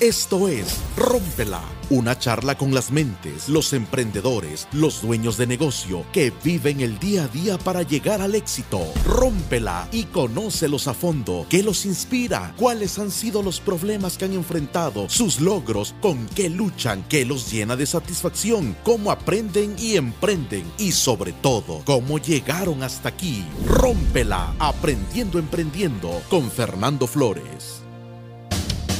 Esto es Rómpela, una charla con las mentes, los emprendedores, los dueños de negocio que viven el día a día para llegar al éxito. Rómpela y conócelos a fondo. ¿Qué los inspira? ¿Cuáles han sido los problemas que han enfrentado? ¿Sus logros? ¿Con qué luchan? ¿Qué los llena de satisfacción? ¿Cómo aprenden y emprenden? Y sobre todo, ¿cómo llegaron hasta aquí? Rómpela, aprendiendo, emprendiendo con Fernando Flores.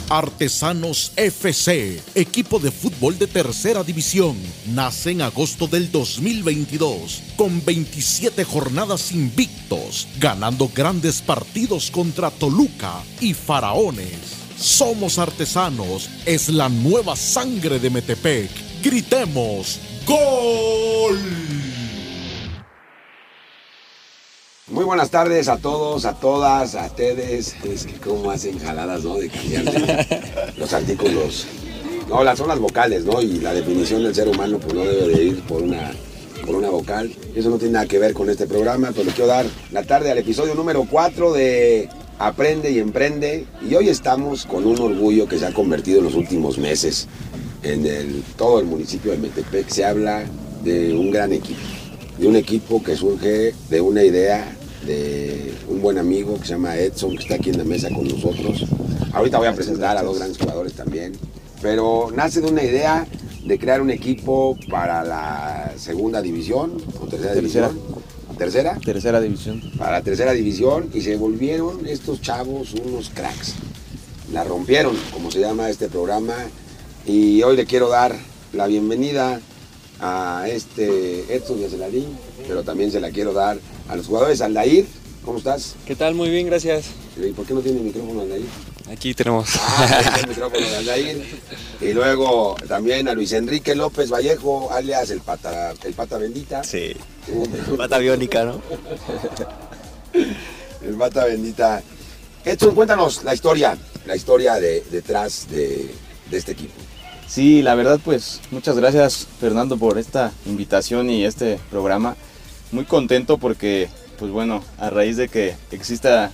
Artesanos FC, equipo de fútbol de tercera división, nace en agosto del 2022 con 27 jornadas invictos, ganando grandes partidos contra Toluca y Faraones. Somos artesanos, es la nueva sangre de Metepec. Gritemos, ¡Gol! Muy buenas tardes a todos, a todas, a ustedes. Es que cómo hacen jaladas, ¿no? De cambiar los artículos. No, las son las vocales, ¿no? Y la definición del ser humano pues no debe de ir por una, por una vocal. Eso no tiene nada que ver con este programa, pero le quiero dar la tarde al episodio número 4 de Aprende y Emprende. Y hoy estamos con un orgullo que se ha convertido en los últimos meses en el, todo el municipio de Metepec. Se habla de un gran equipo de un equipo que surge de una idea de un buen amigo que se llama Edson, que está aquí en la mesa con nosotros. Ahorita voy a presentar a dos grandes jugadores también, pero nace de una idea de crear un equipo para la segunda división o tercera, división. ¿Tercera? Tercera división. Para la tercera división y se volvieron estos chavos unos cracks. La rompieron, como se llama este programa, y hoy le quiero dar la bienvenida a este Edson Yacelarín, pero también se la quiero dar a los jugadores. Aldair, ¿cómo estás? ¿Qué tal? Muy bien, gracias. ¿Y por qué no tiene micrófono Aldair? Aquí tenemos. Ah, el micrófono de Aldair. Y luego también a Luis Enrique López Vallejo, alias el pata, el pata bendita. Sí. pata biónica, ¿no? el pata bendita. Edson, cuéntanos la historia, la historia de, detrás de, de este equipo. Sí, la verdad pues muchas gracias Fernando por esta invitación y este programa. Muy contento porque pues bueno, a raíz de que exista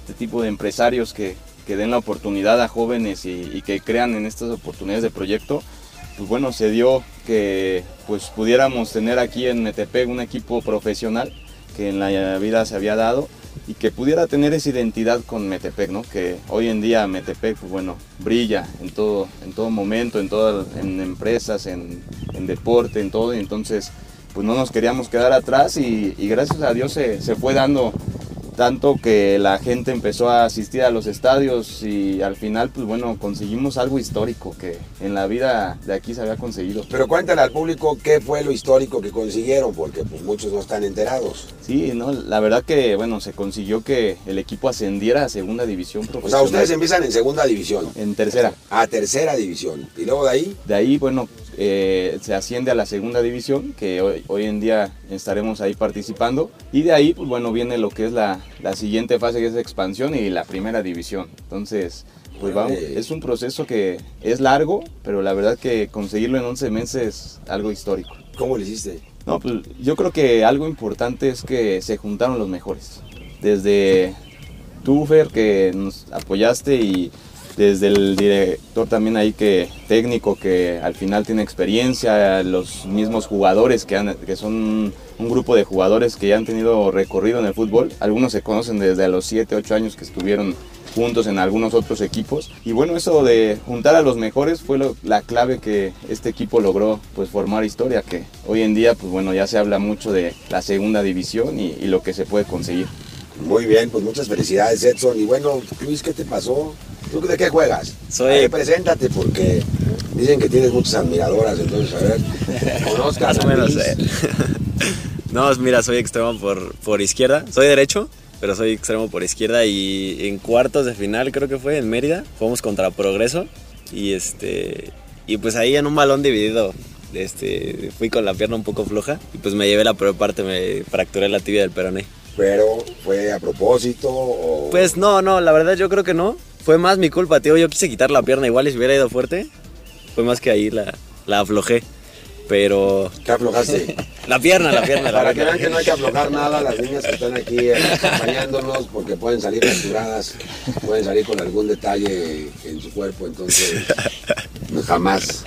este tipo de empresarios que, que den la oportunidad a jóvenes y, que crean en estas oportunidades de proyecto, pues bueno, se dio que pues pudiéramos tener aquí en Metepec un equipo profesional que en la vida se había dado y que pudiera tener esa identidad con Metepec, ¿no? Que hoy en día Metepec, pues bueno, brilla en todo, en todo momento, en todas, en empresas, en, deporte, en todo, y entonces pues no nos queríamos quedar atrás y, y gracias a Dios se, se fue dando tanto que la gente empezó a asistir a los estadios y al final, pues bueno, conseguimos algo histórico que en la vida de aquí se había conseguido. Pero cuéntale al público qué fue lo histórico que consiguieron, porque pues muchos no están enterados. Sí, no, la verdad que, bueno, se consiguió que el equipo ascendiera a segunda división profesional. O sea, ustedes empiezan en segunda división. En tercera. A tercera división. ¿Y luego de ahí? De ahí, bueno, eh, se asciende a la segunda división, que hoy, hoy, en día estaremos ahí participando. Y de ahí, pues bueno, viene lo que es la, la siguiente fase, que es expansión y la primera división. Entonces, pues vamos, es un proceso que es largo, pero la verdad que conseguirlo en 11 meses es algo histórico. ¿Cómo lo hiciste? No, pues yo creo que algo importante es que se juntaron los mejores. Desde tú, Fer, que nos apoyaste y desde el director también ahí que técnico que al final tiene experiencia, los mismos jugadores que, son un grupo de jugadores que ya han tenido recorrido en el fútbol, algunos se conocen desde los 7, 8 años que estuvieron juntos en algunos otros equipos y bueno eso de juntar a los mejores fue la clave que este equipo logró pues formar historia que hoy en día pues bueno ya se habla mucho de la segunda división y lo que se puede conseguir. Muy bien, pues muchas felicidades Edson y bueno Luis, ¿qué te pasó? ¿Tú de qué juegas? Soy... Ahí, preséntate porque dicen que tienes muchas admiradoras, entonces a ver, conozcas o menos, eh. No, mira, soy extremo por, por izquierda, soy derecho, pero soy extremo por izquierda y en cuartos de final creo que fue en Mérida, fuimos contra Progreso y este y pues ahí en un balón dividido este, fui con la pierna un poco floja y pues me llevé la peor parte, me fracturé la tibia del peroné. ¿Pero fue a propósito o...? Pues no, no, la verdad yo creo que no. Fue más mi culpa, tío. Yo quise quitar la pierna igual y si hubiera ido fuerte. Fue más que ahí la, la aflojé. pero ¿Qué aflojaste? la pierna, la pierna, la Para que vean que no hay que aflojar nada, las niñas que están aquí eh, acompañándonos, porque pueden salir capturadas, pueden salir con algún detalle en su cuerpo, entonces jamás,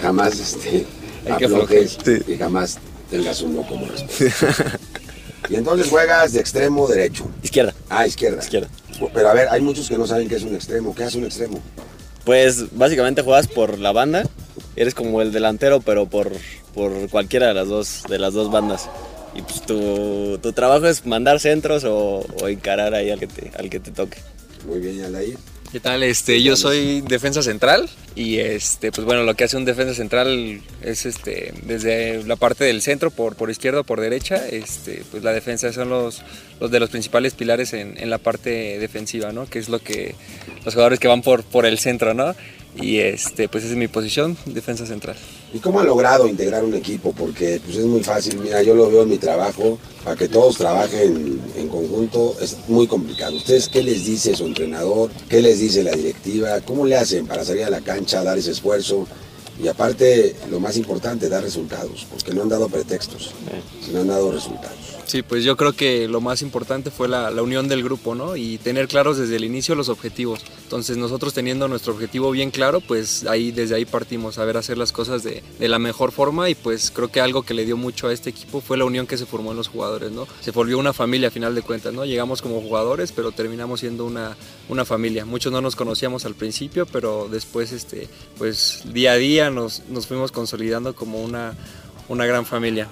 jamás este, aflojes y jamás tengas un no como respuesta. Y entonces juegas de extremo derecho. Izquierda, Ah, izquierda. izquierda. Pero a ver, hay muchos que no saben qué es un extremo. ¿Qué hace un extremo? Pues básicamente juegas por la banda, eres como el delantero, pero por, por cualquiera de las dos, de las dos bandas. Y pues tu, tu trabajo es mandar centros o, o encarar ahí al que te, al que te toque. Muy bien, Aldair. ¿Qué tal? Este, yo soy defensa central y este, pues bueno, lo que hace un defensa central es este, desde la parte del centro, por, por izquierda o por derecha, este, pues la defensa son los, los de los principales pilares en, en la parte defensiva, ¿no? Que es lo que los jugadores que van por, por el centro, ¿no? Y este, pues esa es mi posición, defensa central. ¿Y cómo ha logrado integrar un equipo? Porque pues, es muy fácil, mira, yo lo veo en mi trabajo, para que todos trabajen en conjunto es muy complicado. ¿Ustedes qué les dice su entrenador? ¿Qué les dice la directiva? ¿Cómo le hacen para salir a la cancha, dar ese esfuerzo? Y aparte, lo más importante, dar resultados, porque no han dado pretextos, sino han dado resultados. Sí, pues yo creo que lo más importante fue la, la unión del grupo, ¿no? Y tener claros desde el inicio los objetivos. Entonces nosotros teniendo nuestro objetivo bien claro, pues ahí desde ahí partimos a ver hacer las cosas de, de la mejor forma y pues creo que algo que le dio mucho a este equipo fue la unión que se formó en los jugadores, ¿no? Se volvió una familia a final de cuentas, ¿no? Llegamos como jugadores, pero terminamos siendo una, una familia. Muchos no nos conocíamos al principio, pero después, este, pues día a día nos, nos fuimos consolidando como una, una gran familia.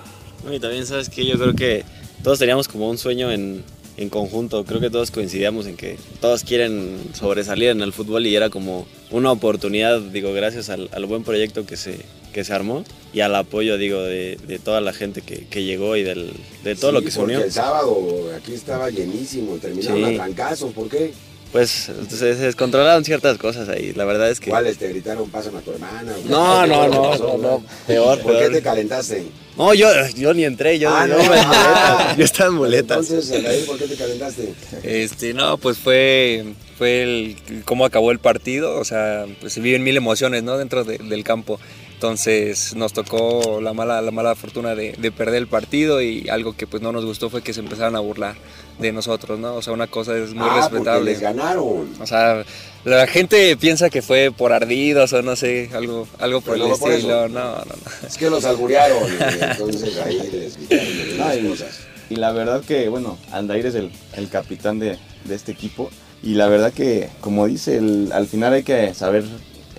Y también sabes que yo creo que todos teníamos como un sueño en, en conjunto, creo que todos coincidíamos en que todos quieren sobresalir en el fútbol y era como una oportunidad, digo, gracias al, al buen proyecto que se, que se armó y al apoyo, digo, de, de toda la gente que, que llegó y del, de todo Sí, lo que se unió. el sábado aquí estaba llenísimo, terminaron Sí. a trancazos, ¿por qué? Pues se, se descontrolaron ciertas cosas ahí, la verdad es que... ¿Cuáles te gritaron, pásame a tu hermana? No, ¿Qué no, no, no, no, peor, ¿Por qué te calentaste? No, yo, yo ni entré, yo, Ah, yo no. en muletas, yo estaba en muletas. Entonces, ¿por qué te calentaste? Este, no, pues fue, fue el, cómo acabó el partido, o sea, pues se viven mil emociones, ¿no? Dentro de- del campo. Entonces nos tocó la mala, la mala fortuna de, de perder el partido y algo que pues no nos gustó fue que se empezaron a burlar de nosotros, ¿no? O sea, una cosa es muy ah, porque respetable. les ganaron. O sea, la gente piensa que fue por ardidos o no sé, algo, algo por Pero el no por estilo. eso. No, no, no. Es que los alburearon y entonces ahí les gritaron No, las cosas. y la verdad que, bueno, Aldair es el, el capitán de, de este equipo. Y la verdad que, como dice, el- al final hay que saber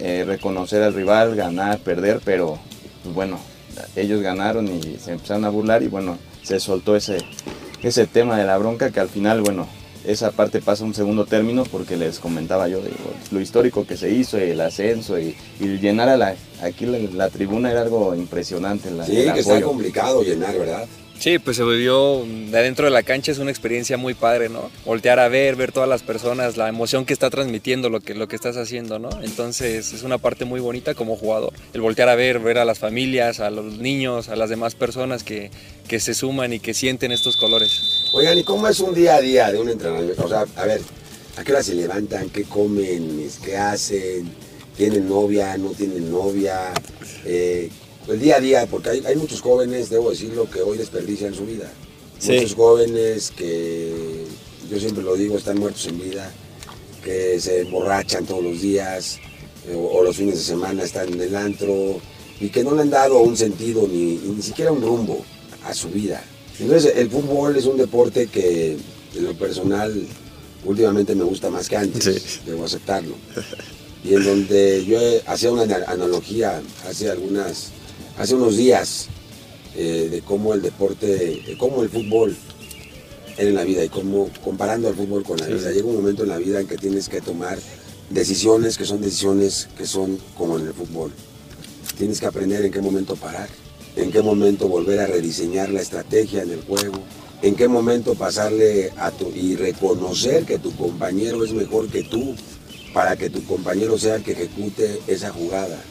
eh, reconocer al rival, ganar, perder, pero pues bueno, ellos ganaron y se empezaron a burlar y bueno, se soltó ese, ese tema de la bronca que al final, bueno, esa parte pasa a un segundo término porque les comentaba yo digo, lo histórico que se hizo, el ascenso y, y llenar a la, aquí la, la tribuna era algo impresionante. La, Sí, que está complicado llenar, ¿verdad? Sí, pues se vivió de adentro de la cancha, es una experiencia muy padre, ¿no? Voltear a ver, ver todas las personas, la emoción que está transmitiendo lo que, lo que estás haciendo, ¿no? Entonces es una parte muy bonita como jugador. El voltear a ver, ver a las familias, a los niños, a las demás personas que, que se suman y que sienten estos colores. Oigan, ¿y cómo es un día a día de un entrenamiento? O sea, a ver, ¿a qué hora se levantan? ¿Qué comen? ¿Qué hacen? ¿Tienen novia? ¿No tienen novia? Eh, el día a día, porque hay, hay muchos jóvenes, debo decirlo, que hoy desperdician su vida. Sí. Muchos jóvenes que, yo siempre lo digo, están muertos en vida, que se emborrachan todos los días, eh, o, o los fines de semana están en el antro, y que no le han dado un sentido ni, ni siquiera un rumbo a su vida. Entonces, el fútbol es un deporte que, en lo personal, últimamente me gusta más que antes, Sí. debo aceptarlo. Y en donde yo hacía una ana- analogía hace algunas, hace unos días, eh, de cómo el deporte, de cómo el fútbol era en la vida y cómo comparando al fútbol con la vida. Llega un momento en la vida en que tienes que tomar decisiones que son decisiones que son como en el fútbol. Tienes que aprender en qué momento parar, en qué momento volver a rediseñar la estrategia en el juego, en qué momento pasarle a tu y reconocer que tu compañero es mejor que tú para que tu compañero sea el que ejecute esa jugada.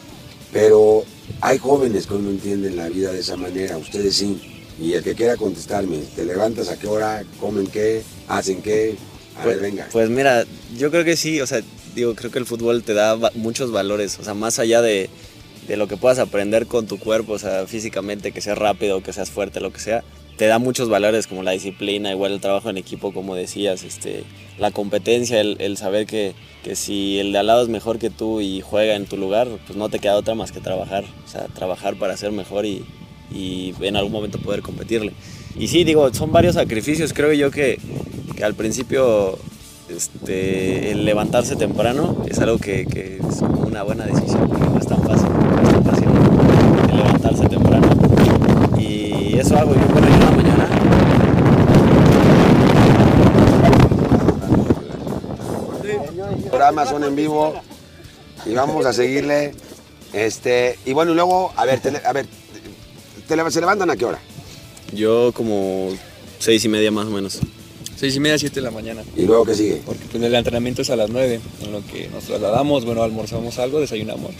Pero hay jóvenes que no entienden la vida de esa manera, ustedes sí. Y el que quiera contestarme, ¿te levantas a qué hora? ¿Comen qué? ¿Hacen qué? A Pues, ver, venga. pues mira, yo creo que sí, o sea, digo, creo que el fútbol te da muchos valores, o sea, más allá de, de lo que puedas aprender con tu cuerpo, o sea, físicamente, que seas rápido, que seas fuerte, lo que sea, te da muchos valores como la disciplina, igual el trabajo en equipo, como decías, este, la competencia, el, saber que, que, si el de al lado es mejor que tú y juega en tu lugar, pues no te queda otra más que trabajar, o sea, trabajar para ser mejor y, y en algún momento poder competirle. Y sí, digo, son varios sacrificios, creo yo que, que al principio este, el levantarse temprano es algo que, que, es una buena decisión, no es tan fácil, no es tan fácil el levantarse temprano. Y eso hago yo, bueno, yo en la mañana. Programas son en vivo y vamos a seguirle. Este, y bueno, y luego, a ver, a ver, ¿se levantan a qué hora? Yo como seis y media más o menos. Seis y media, siete de la mañana. ¿Y luego qué sigue? Porque pues, el entrenamiento es a las nueve, en lo que nos trasladamos, bueno, almorzamos algo, desayunamos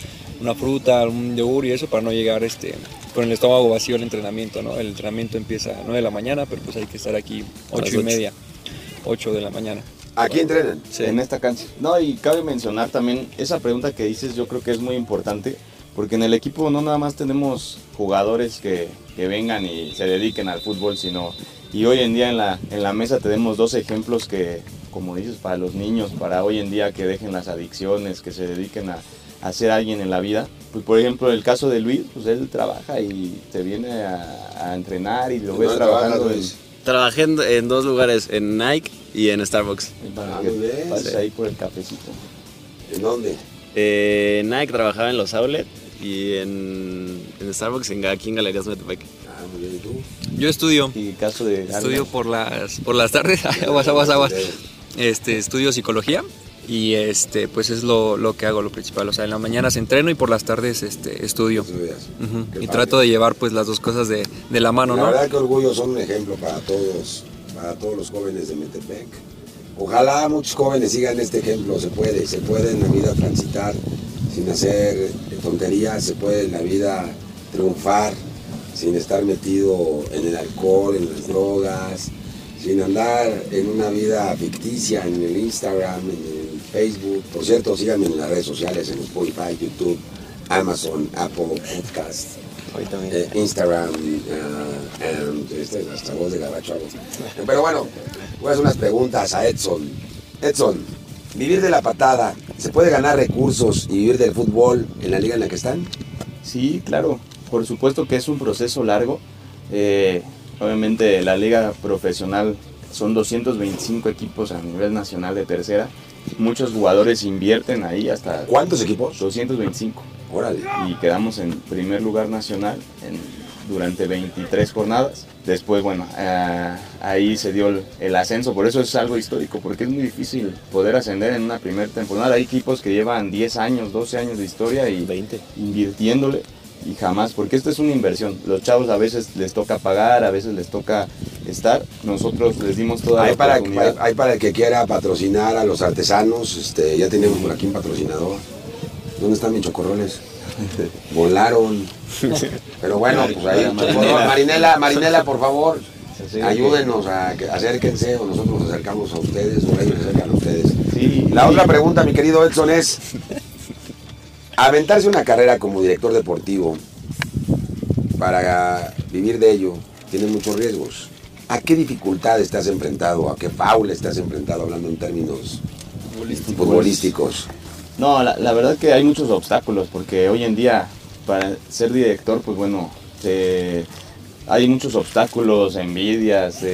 una fruta, un yogur y eso para no llegar este, con el estómago vacío al entrenamiento, ¿no? El entrenamiento empieza a nueve de la mañana, pero pues hay que estar aquí ocho y media, ocho de la mañana. ¿Aquí entrenan? Sí. En esta cancha. No, y cabe mencionar también, esa pregunta que dices yo creo que es muy importante, porque en el equipo no nada más tenemos jugadores que, que vengan y se dediquen al fútbol, sino y hoy en día en la, en la mesa tenemos dos ejemplos que, como dices, para los niños, para hoy en día que dejen las adicciones, que se dediquen a, a ser alguien en la vida. Pues por ejemplo, el caso de Luis, pues él trabaja y se viene a, entrenar y lo ves trabajando. En, Trabajé en, dos lugares, en Nike y en Starbucks. Para ah, ahí por el cafecito. ¿En dónde? Eh, Nike trabajaba en los outlets y en, en Starbucks en, aquí en Galerías Metepec. Yo estudio. ¿Y caso de estudio por las, por las tardes, aguas, aguas, aguas. Este, estudio psicología y este, pues es lo, lo, que hago, lo principal. O sea, en la mañana se entreno y por las tardes este, estudio. Y trato de llevar pues las dos cosas de, de la mano, la ¿no? La verdad que orgullo son un ejemplo para todos, para todos los jóvenes de Metepec. Ojalá muchos jóvenes sigan este ejemplo, se puede, se puede en la vida transitar sin hacer tonterías, se puede en la vida triunfar sin estar metido en el alcohol, en las drogas, sin andar en una vida ficticia en el Instagram, en el Facebook. Por cierto, síganme en las redes sociales, en Spotify, YouTube, Amazon, Apple Podcast, eh, Instagram, uh, este, hasta voz de gabacho. Pero bueno, voy a hacer unas preguntas a Edson. Edson, ¿vivir de la patada, se puede ganar recursos y vivir del fútbol en la liga en la que están? Sí, claro. Por supuesto que es un proceso largo. Eh, obviamente la liga profesional son 225 equipos a nivel nacional de tercera. Muchos jugadores invierten ahí hasta... ¿Cuántos equipos? 225. Órale. Y quedamos en primer lugar nacional durante 23 jornadas. Después, bueno, eh, ahí se dio el, ascenso, por eso es algo histórico, porque es muy difícil poder ascender en una primera temporada. Hay equipos que llevan 10 años, 12 años de historia y 20 invirtiéndole y jamás, porque esto es una inversión. Los chavos a veces les toca pagar, a veces les toca estar. Nosotros les dimos toda hay la para, oportunidad. Hay, para el que quiera patrocinar a los artesanos, este, ya tenemos por aquí un patrocinador. ¿Dónde están mis chocorroles? Volaron. Pero bueno, pues ahí, Marinela, Marinela, por favor, ayúdenos a acérquense o nosotros nos acercamos a ustedes o ellos se acercan a ustedes. La otra pregunta, mi querido Edson, es aventarse una carrera como director deportivo para vivir de ello tiene muchos riesgos. ¿A qué dificultades has enfrentado? ¿A qué faula estás enfrentado hablando en términos futbolísticos? No, la, verdad que hay muchos obstáculos porque hoy en día para ser director, pues bueno, hay muchos obstáculos, envidias,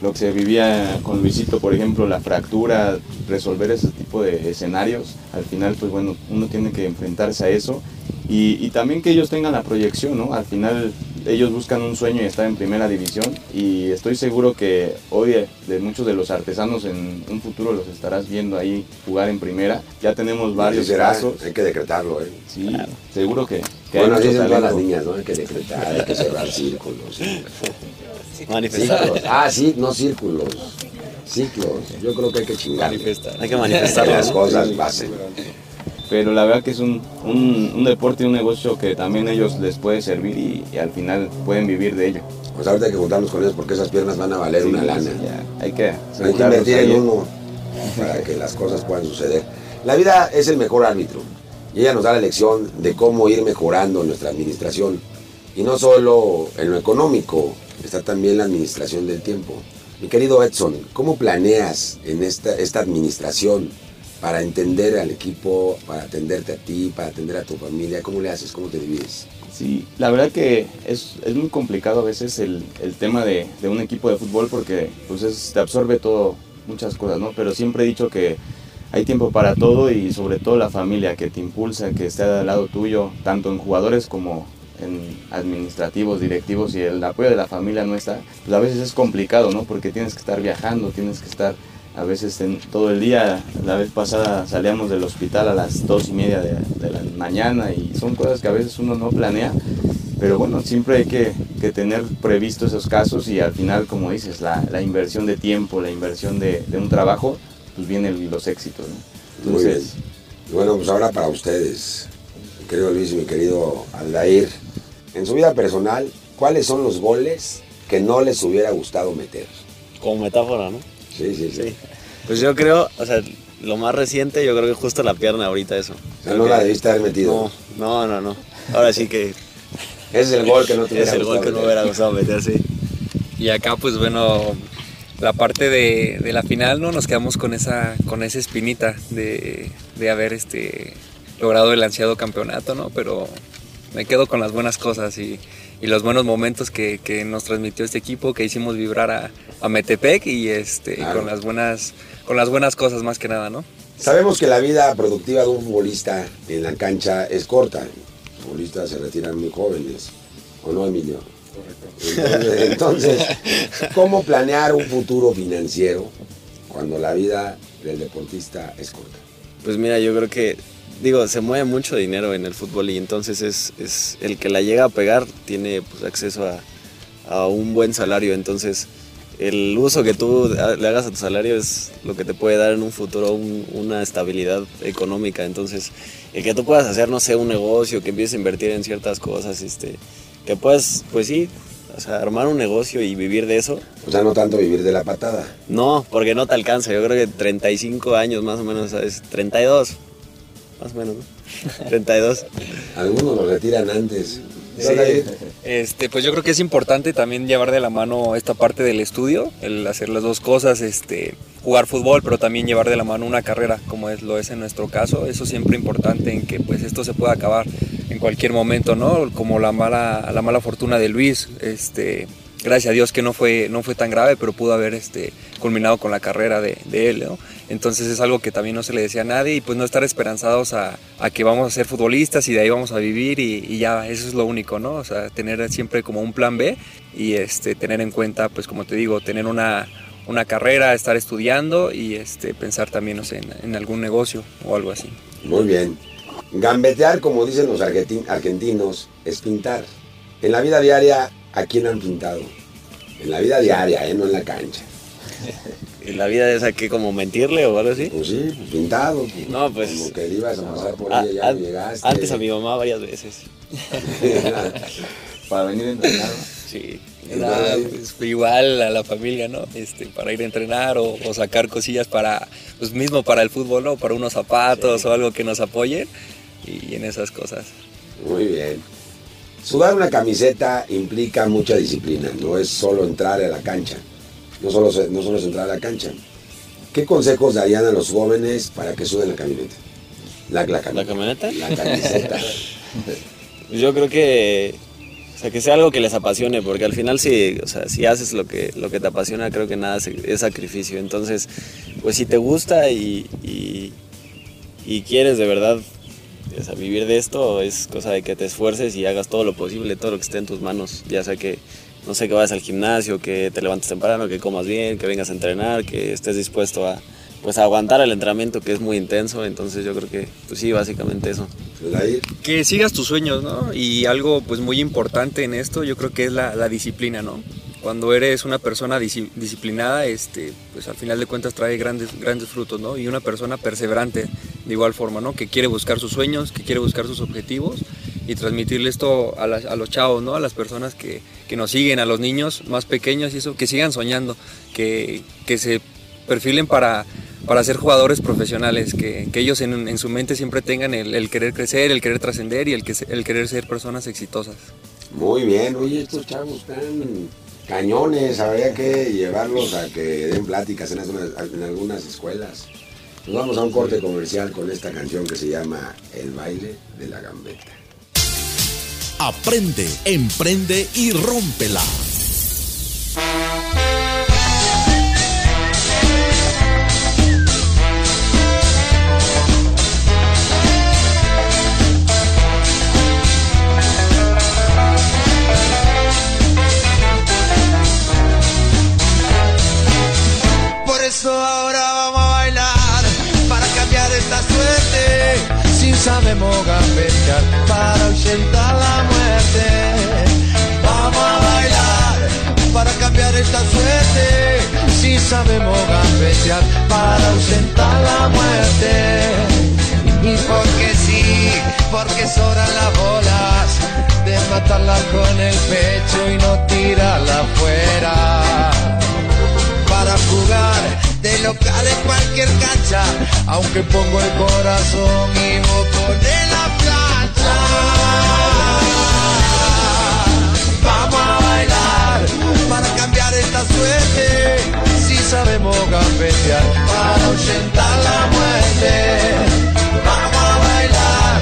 lo que se vivía con Luisito, por ejemplo, la fractura, resolver ese tipo de escenarios, al final, pues bueno, uno tiene que enfrentarse a eso y, también que ellos tengan la proyección, ¿no? Al final ellos buscan un sueño y estar en primera división y estoy seguro que hoy de muchos de los artesanos en un futuro los estarás viendo ahí jugar en primera. Ya tenemos varios casos. Hay que decretarlo, ¿eh? Sí, seguro que, que bueno, así todas las niñas, ¿no? Hay que decretar, hay que cerrar círculos. Manifestar. Ah, sí, no círculos. Ciclos. Yo creo que hay que chingar. Manifestar. Hay que manifestar las cosas pasen. Pero la verdad que es un, un, deporte y un negocio que también a ellos les puede servir y, al final pueden vivir de ello. Pues ahorita hay que juntarnos con ellos porque esas piernas van a valer una lana. hay que, hay que invertir en uno para que las cosas puedan suceder. La vida es el mejor árbitro. y ella nos da la lección de cómo ir mejorando nuestra administración. Y no solo en lo económico, está también la administración del tiempo. Mi querido Edson, ¿cómo planeas en esta, esta administración para entender al equipo, para atenderte a ti, para atender a tu familia? ¿Cómo le haces? ¿Cómo te divides? Sí, la verdad que es, es muy complicado a veces el, el tema de, de, un equipo de fútbol porque pues es, te absorbe todo, muchas cosas, ¿no? Pero siempre he dicho que hay tiempo para todo y sobre todo la familia que te impulsa, que esté al lado tuyo, tanto en jugadores como en administrativos, directivos y el apoyo de la familia no está, pues a veces es complicado, ¿no? Porque tienes que estar viajando, tienes que estar a veces en, todo el día. La vez pasada salíamos del hospital a las dos y media de, de, la mañana y son cosas que a veces uno no planea. Pero bueno, siempre hay que, que tener previsto esos casos y al final, como dices, la, la inversión de tiempo, la inversión de, de, un trabajo, pues vienen los éxitos. ¿no? Entonces, Muy bien. Bueno, pues ahora para ustedes, mi querido Luis y mi querido Aldair, en su vida personal, ¿cuáles son los goles que no les hubiera gustado meter? Como metáfora, ¿no? Sí, sí, sí. Sí. Pues yo creo, o sea, lo más reciente, yo creo que justo la pierna ahorita eso. O sea, no la debiste haber metido. No, no, no, no. Ahora sí que Ese es el gol que no te es el gol que no hubiera gustado meter, sí. Y acá, pues bueno, la parte de, de la final, ¿no? Nos quedamos con esa, con esa espinita de, de haber este, logrado el ansiado campeonato, ¿no? Pero me quedo con las buenas cosas y, y los buenos momentos que, que, nos transmitió este equipo, que hicimos vibrar a, a Metepec y este, Claro. con, las buenas, con las buenas cosas más que nada, ¿no? Sabemos que la vida productiva de un futbolista en la cancha es corta. Los futbolistas se retiran muy jóvenes. ¿O no, Emilio? Entonces, entonces, ¿cómo planear un futuro financiero cuando la vida del deportista es corta? Pues mira, yo creo que, digo, se mueve mucho dinero en el fútbol y entonces es, es el que la llega a pegar tiene pues, acceso a, a un buen salario. Entonces, el uso que tú le hagas a tu salario es lo que te puede dar en un futuro un- una estabilidad económica. Entonces, el que tú puedas hacer, no sé, un negocio, que empieces a invertir en ciertas cosas, este, que puedas, pues sí, o sea, armar un negocio y vivir de eso, O sea, no tanto vivir de la patada. no, porque no te alcanza. Yo creo que 35 años más o menos, ¿sabes? 32, más o menos, ¿no? 32. Algunos lo retiran antes. Sí. Este, pues yo creo que es importante también llevar de la mano esta parte del estudio, el hacer las dos cosas, este, jugar fútbol, pero también llevar de la mano una carrera, como es, lo es en nuestro caso. Eso siempre importante en que pues esto se pueda acabar en cualquier momento, ¿no? Como la mala, la mala fortuna de Luis, este, gracias a Dios que no fue, no fue tan grave, pero pudo haber este, culminado con la carrera de, de él, ¿no? Entonces es algo que también no se le decía a nadie y pues no estar esperanzados a, a que vamos a ser futbolistas y de ahí vamos a vivir y, y ya, eso es lo único, ¿no? O sea, tener siempre como un plan B y este, tener en cuenta, pues como te digo, tener una, una carrera, estar estudiando y este, pensar también, no sé, en, en algún negocio o algo así. Muy bien. Gambetear, como dicen los argenti- argentinos, es pintar. En la vida diaria, ¿a quién han pintado? En la vida diaria, ¿eh? no en la cancha. ¿Y la vida es aquí como mentirle o algo así? Pues sí, pues pintado. pues, No, pues- Como que ibas a pasar por A- ahí y ya llegaste. antes a mi mamá varias veces. Para venir a entrenar. Sí. Nada, pues, igual a la familia, ¿no? Este, para ir a entrenar o, o sacar cosillas para, pues mismo para el fútbol, ¿no? Para unos zapatos o algo que nos apoye y en esas cosas. Muy bien. Sudar una camiseta implica mucha disciplina, no es solo entrar a la cancha. No solo, no solo es entrar a la cancha. ¿Qué consejos darían a los jóvenes para que suden la camioneta? La, la, ¿La camioneta? La camiseta. Yo creo que, o sea, que sea algo que les apasione, porque al final si, o sea, si haces lo que, lo que te apasiona, creo que nada es, es sacrificio. Entonces, pues si te gusta y, y, y quieres de verdad o sea, vivir de esto, es cosa de que te esfuerces y hagas todo lo posible, todo lo que esté en tus manos, ya sea que, no sé, que vayas al gimnasio, que te levantes temprano, que comas bien, que vengas a entrenar, que estés dispuesto a, pues, a aguantar el entrenamiento que es muy intenso. Entonces yo creo que, pues sí, básicamente eso. Que sigas tus sueños, ¿no? Y algo pues muy importante en esto yo creo que es la, la disciplina, ¿no? Cuando eres una persona disciplinada, este, pues al final de cuentas trae grandes, grandes frutos, ¿no? Y una persona perseverante de igual forma, ¿no? Que quiere buscar sus sueños, que quiere buscar sus objetivos y transmitirle esto a, los chavos, ¿no? A las personas que, que nos siguen, a los niños más pequeños y eso, que sigan soñando, que, que se perfilen para, para ser jugadores profesionales, que, que ellos en, en, su mente siempre tengan el, el querer crecer, el querer trascender y el, que, el querer ser personas exitosas. Muy bien, oye, estos chavos están cañones, habría que llevarlos a que den pláticas en, en algunas escuelas. Nos vamos a un corte comercial con esta canción que se llama El baile de la gambeta. Aprende, emprende y rómpela. Aunque pongo el corazón y vos pones la plancha. Vamos a bailar para cambiar esta suerte, si sabemos gambetear para ahuyentar la muerte. Vamos a bailar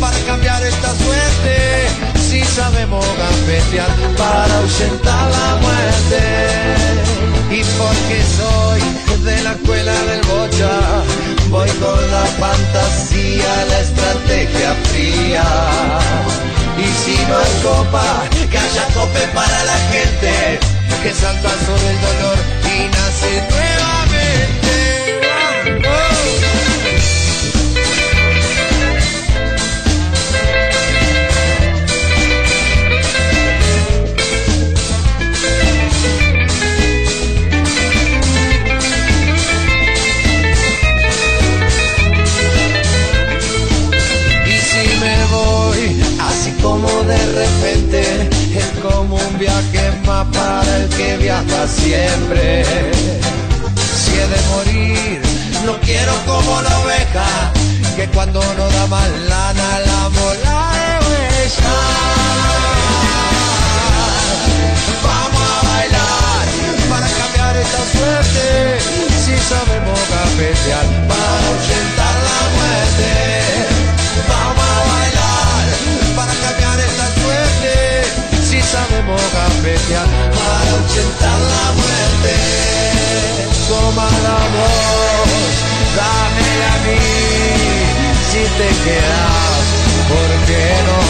para cambiar esta suerte, si sabemos gambetear para ahuyentar la muerte y porque soy de la escuela del bocha, voy con la fantasía, la estrategia fría. Y si no hay copa, que haya cope para la gente, que salta sobre el dolor y nace nuevamente. Repente es como un viaje más para el que viaja siempre. Si he de morir, no quiero como la oveja, que cuando no da más lana la mola de huella. Vamos a bailar para cambiar esta suerte, si sabemos cafetear para ahuyentar la muerte. Gambetear para ahuyentar la muerte. Toma la voz dame a mí si te quedas ¿por qué no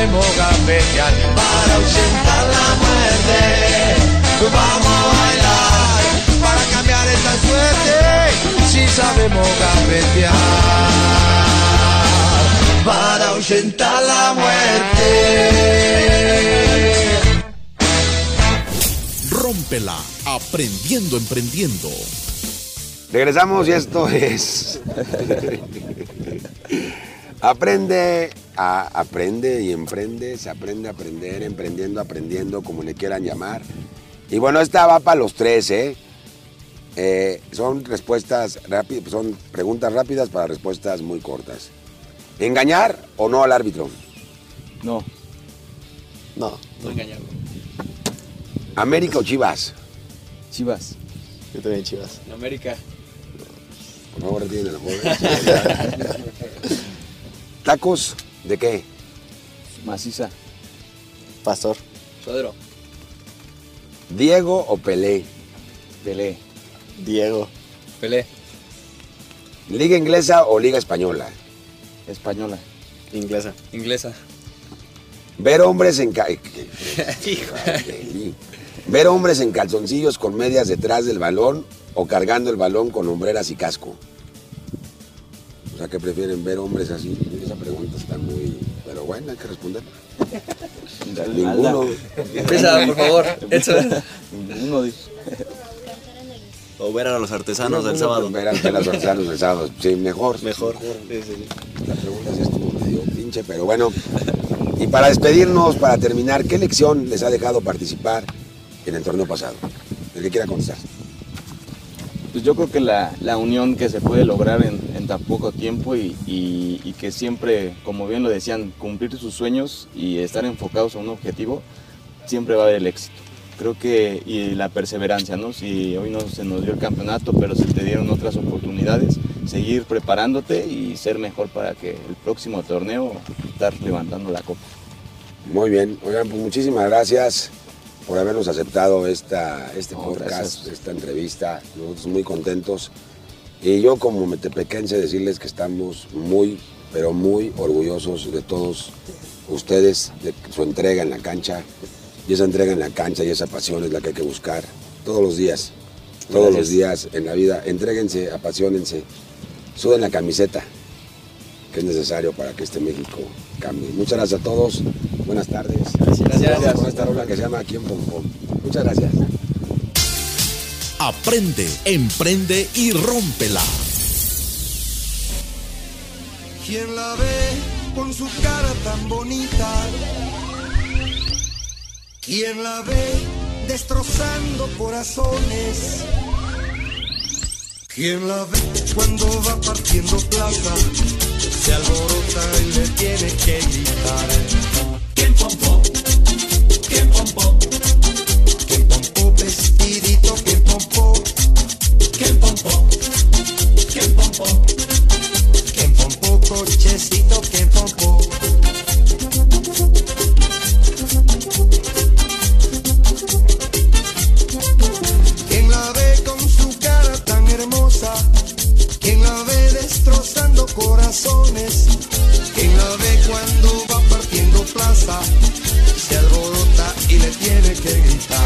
Si sabemos gambetear para ahuyentar la muerte. Vamos a bailar para cambiar esta suerte. Si sabemos gambetear para ahuyentar la muerte. Rómpela, aprendiendo, emprendiendo. Regresamos y esto es. aprende a aprende y emprende, se aprende a aprender, emprendiendo, aprendiendo, como le quieran llamar. Y bueno, esta va para los tres, ¿eh? Eh, son respuestas rápidas, son preguntas rápidas para respuestas muy cortas. ¿Engañar o no al árbitro? No, No, No engañarlo. ¿América o Chivas? Chivas. yo también chivas. En América. Por favor, retiren el juego. ¿Tacos de qué? Maciza. Pastor. Suadero. ¿Diego o Pelé? Pelé. Diego. Pelé. ¿Liga inglesa o liga española? Española. Inglesa. Inglesa. Ver hombres en ca- Ver hombres en calzoncillos con medias detrás del balón o cargando el balón con hombreras y casco. O sea, ¿qué prefieren ver hombres así? Esa pregunta está muy... Pero bueno, hay que responder. Ninguno. Empieza, por favor. Eso. Ninguno dice. O ver a los artesanos del sábado. Ver a los artesanos del sábado. Sí, mejor. Mejor. Sí, sí, sí. La pregunta sí estuvo medio pinche, pero bueno. Y para despedirnos, para terminar, ¿qué lección les ha dejado participar en el torneo pasado? El que quiera contestar. Pues yo creo que la, la unión que se puede lograr en, tan poco tiempo y, y- y que siempre, como bien lo decían, cumplir sus sueños y estar enfocados a un objetivo, siempre va a haber el éxito. Creo que y la perseverancia, ¿no? Si hoy no se nos dio el campeonato, pero se te dieron otras oportunidades, seguir preparándote y ser mejor para que el próximo torneo estar levantando la copa. Muy bien. Oigan, pues muchísimas gracias por habernos aceptado esta, este podcast, gracias. esta entrevista. Nosotros muy contentos. Y yo como metepequense decirles que estamos muy, pero muy orgullosos de todos ustedes, de su entrega en la cancha. Y esa entrega en la cancha y esa pasión es la que hay que buscar todos los días. Todos los días en la vida. Entréguense, apasionense, suden la camiseta que es necesario para que este México cambie. Muchas gracias a todos. Buenas tardes. Gracias. Vamos con esta rola que se llama Aquí en Pompón. Muchas gracias. Aprende, emprende y rómpela. ¿Quién la ve con su cara tan bonita? ¿Quién la ve destrozando corazones? ¿Quién la ve cuando va partiendo plaza? Se alborota y le tiene que gritar. ¿Quién pompó? King Charles.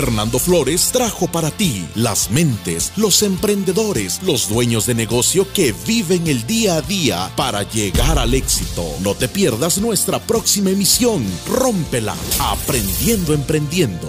Fernando Flores trajo para ti las mentes, los emprendedores, los dueños de negocio que viven el día a día para llegar al éxito. No te pierdas nuestra próxima emisión. Rómpela, aprendiendo, emprendiendo.